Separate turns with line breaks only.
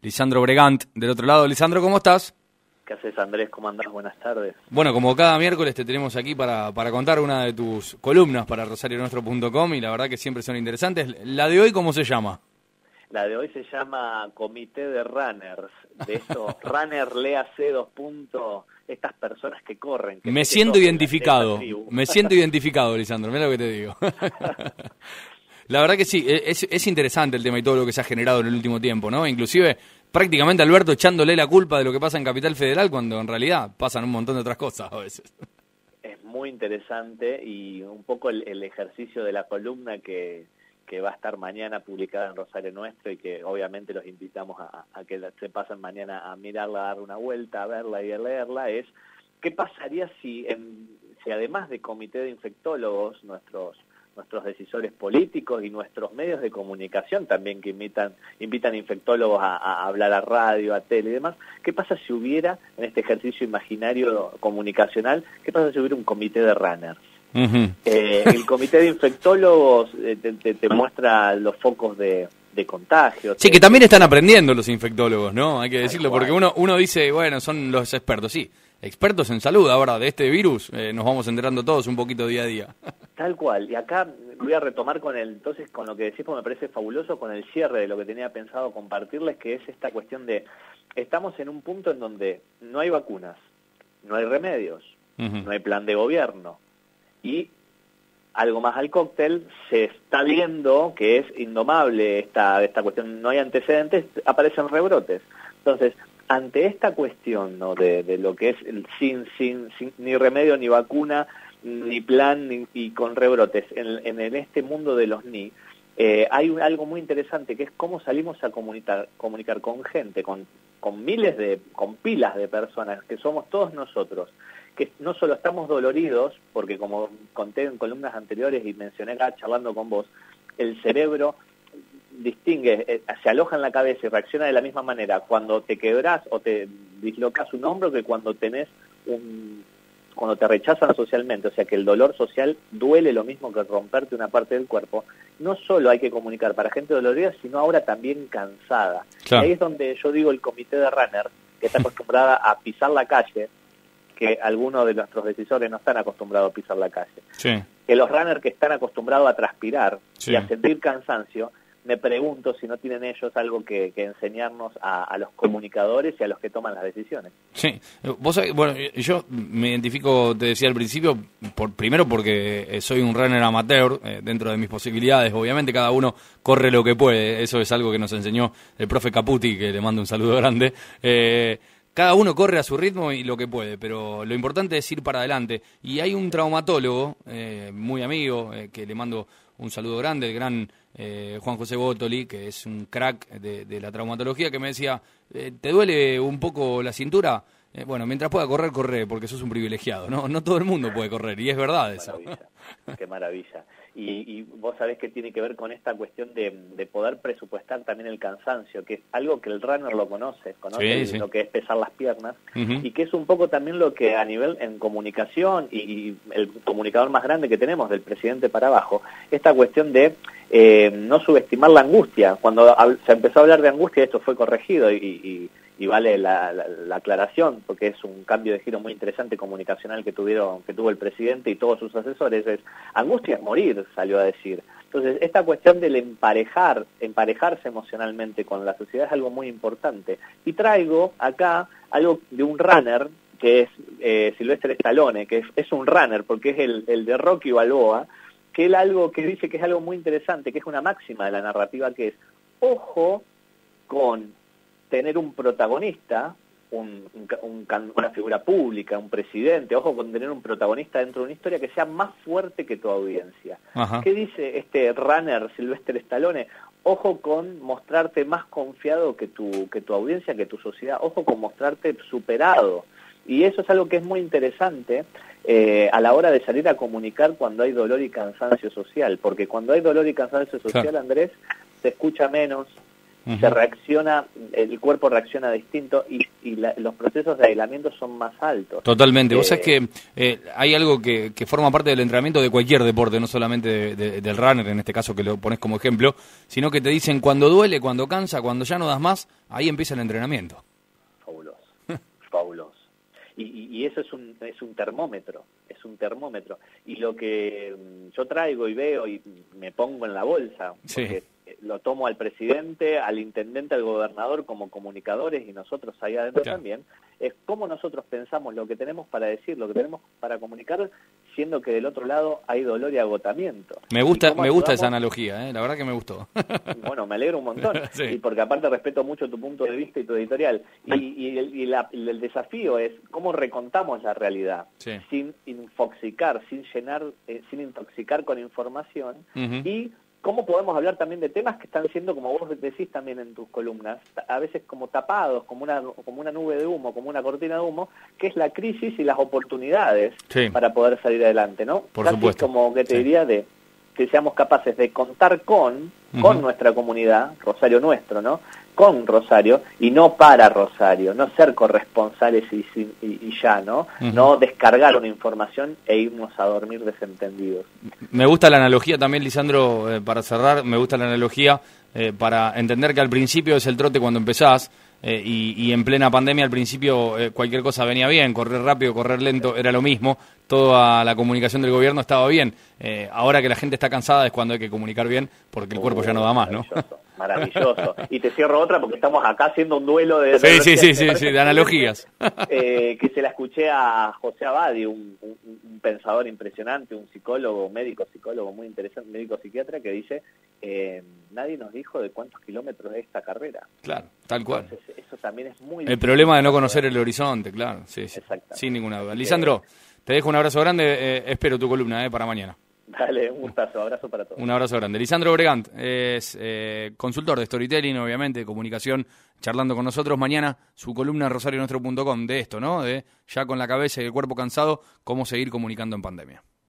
Lisandro Bregant, del otro lado. Lisandro, ¿cómo estás?
¿Qué haces, Andrés? ¿Cómo andás? Buenas tardes.
Bueno, como cada miércoles te tenemos aquí para, para contar una de tus columnas para rosarionuestro.com y la verdad que siempre son interesantes. La de hoy, ¿cómo se llama?
La de hoy se llama Comité de Runners. De esto, runner léase dos puntos, estas personas que corren.
me siento identificado, me siento identificado, Lisandro, mira lo que te digo. La verdad que sí, e, es, es, interesante el tema y todo lo que se ha generado en el último tiempo, ¿no? Inclusive prácticamente Alberto echándole la culpa de lo que pasa en Capital Federal cuando en realidad pasan un montón de otras cosas a veces.
Es muy interesante y un poco el, ejercicio de la columna que, que, va a estar mañana publicada en Rosario Nuestro y que obviamente los invitamos a, que se pasen mañana a mirarla, a dar una vuelta, a verla y a leerla, es qué pasaría si, si además de comité de infectólogos, nuestros nuestros decisores políticos y nuestros medios de comunicación también que invitan, invitan infectólogos a, hablar a radio, a tele y demás. ¿Qué pasa si hubiera, en este ejercicio imaginario comunicacional, qué pasa si hubiera un comité de runners? Eh, el comité de infectólogos eh, te, muestra los focos de, de contagio.
Sí, que también están aprendiendo los infectólogos, ¿no? Hay que decirlo, porque uno, uno dice, bueno, son los expertos, sí expertos en salud ahora de este virus, eh, nos vamos enterando todos un poquito día a día.
Tal cual, y acá voy a retomar con el, entonces con lo que decís, porque me parece fabuloso, con el cierre de lo que tenía pensado compartirles, que es esta cuestión de, estamos en un punto en donde no hay vacunas, no hay remedios, no hay plan de gobierno, y algo más al cóctel, se está viendo que es indomable esta, esta cuestión, no hay antecedentes, aparecen rebrotes. Entonces, ante esta cuestión ¿no? de, lo que es el sin, sin, ni remedio ni vacuna, ni plan ni, y con rebrotes. En, en, este mundo de los ni, eh, hay algo muy interesante que es cómo salimos a comunicar, comunicar con gente, con, con miles de, con pilas de personas, que somos todos nosotros, que no solo estamos doloridos, porque como conté en columnas anteriores y mencioné acá charlando con vos, el cerebro distingue, eh, se aloja en la cabeza y reacciona de la misma manera cuando te quebras o te dislocas un hombro que cuando tenés un cuando te rechazan socialmente, o sea que el dolor social duele lo mismo que romperte una parte del cuerpo, no solo hay que comunicar para gente dolorida, sino ahora también cansada. ahí es donde yo digo el comité de runner, que está acostumbrada a pisar la calle, que algunos de nuestros decisores no están acostumbrados a pisar la calle. Que los runners que están acostumbrados a transpirar y a sentir cansancio, me pregunto si no tienen ellos algo que, enseñarnos a, los comunicadores y a los que toman las decisiones.
Sí, vos bueno, yo me identifico, te decía al principio, por, primero porque eh, soy un runner amateur, eh, dentro de mis posibilidades, obviamente cada uno corre lo que puede, eso es algo que nos enseñó el profe Caputi, que le mando un saludo grande. Eh, cada uno corre a su ritmo y lo que puede, pero lo importante es ir para adelante. Y hay un traumatólogo, muy amigo, que le mando un saludo grande, el gran eh, Juan José Botoli, que es un crack de, la traumatología, que me decía, eh, ¿te duele un poco la cintura? Eh, bueno, mientras pueda correr, corre, porque sos un privilegiado, ¿no? No todo el mundo puede correr, y es verdad eso.
Qué maravilla. Y, vos sabés que tiene que ver con esta cuestión de, poder presupuestar también el cansancio, que es algo que el runner lo conoce, conoce lo que es pesar las piernas, y que es un poco también lo que a nivel en comunicación y, el comunicador más grande que tenemos, del presidente para abajo, esta cuestión de eh, no subestimar la angustia. Cuando se empezó a hablar de angustia, esto fue corregido y y vale la, aclaración porque es un cambio de giro muy interesante comunicacional que tuvieron que tuvo el presidente y todos sus asesores es angustia es morir salió a decir. Entonces esta cuestión del emparejar emparejarse emocionalmente con la sociedad es algo muy importante. Y traigo acá algo de un runner que es eh, Silvestre Stallone que es, un runner porque es el, el de Rocky Balboa que él algo que dice que es algo muy interesante que es una máxima de la narrativa que es ojo con tener un protagonista, una figura pública, un presidente, ojo con tener un protagonista dentro de una historia que sea más fuerte que tu audiencia. ¿Qué dice este runner Silvestre Stallone? Ojo con mostrarte más confiado que tu, que tu audiencia, que tu sociedad, ojo con mostrarte superado. Y eso es algo que es muy interesante eh, a la hora de salir a comunicar cuando hay dolor y cansancio social, porque cuando hay dolor y cansancio social, Andrés, se escucha menos, se reacciona, el cuerpo reacciona distinto y, los procesos de aislamiento son más altos.
Totalmente. Vos sabés que eh, hay algo que, forma parte del entrenamiento de cualquier deporte, no solamente del runner, en este caso que lo pones como ejemplo, sino que te dicen cuando duele, cuando cansa, cuando ya no das más, ahí empieza el entrenamiento.
Fabuloso, fabuloso. Y, y, eso es un, es un termómetro, es un termómetro. Y lo que mm, yo traigo y veo y me pongo en la bolsa, porque lo tomo al presidente, al intendente, al gobernador como comunicadores y nosotros ahí adentro también, es cómo nosotros pensamos lo que tenemos para decir, lo que tenemos para comunicar, siendo que del otro lado hay dolor y agotamiento.
Me gusta, me gusta esa analogía, ¿eh? la verdad que me gustó.
bueno, me alegro un montón, y porque aparte respeto mucho tu punto de vista y tu editorial. Y, el, desafío es cómo recontamos la realidad, sin infoxicar, sin llenar, eh, sin intoxicar con información y cómo podemos hablar también de temas que están siendo, como vos decís también en tus columnas, a veces como tapados, como una, como una nube de humo, como una cortina de humo, que es la crisis y las oportunidades para poder salir adelante, ¿no?
Por supuesto.
como que te diría de que seamos capaces de contar con, con nuestra comunidad, Rosario nuestro, ¿no? Con Rosario y no para Rosario, no ser corresponsales y, y, ya, ¿no? No descargar una información e irnos a dormir desentendidos.
Me gusta la analogía también, Lisandro, eh, para cerrar, me gusta la analogía eh, para entender que al principio es el trote cuando empezás, eh, y, en plena pandemia al principio cualquier cosa venía bien, correr rápido, correr lento era lo mismo, toda la comunicación del gobierno estaba bien. ahora que la gente está cansada es cuando hay que comunicar bien porque el cuerpo ya no da más, ¿no?
Maravilloso. Y te cierro otra porque estamos acá haciendo un duelo de,
sí, sí, sí, sí, de analogías.
Eh, que se la escuché a José Abadi, un, pensador impresionante, un psicólogo, médico psicólogo muy interesante, médico psiquiatra, que dice, eh, nadie nos dijo de cuántos kilómetros es esta carrera.
Claro, tal cual.
eso también es muy...
El problema de no conocer el horizonte, claro, sí, sí sin ninguna duda. Lisandro, te dejo un abrazo grande, eh, espero tu columna para mañana.
Dale, un gustazo, abrazo para todos.
Un abrazo grande. Lisandro Bregant es eh, consultor de storytelling, obviamente, de comunicación, charlando con nosotros. Mañana su columna rosarionuestro.com de esto, ¿no? De ya con la cabeza y el cuerpo cansado, cómo seguir comunicando en pandemia.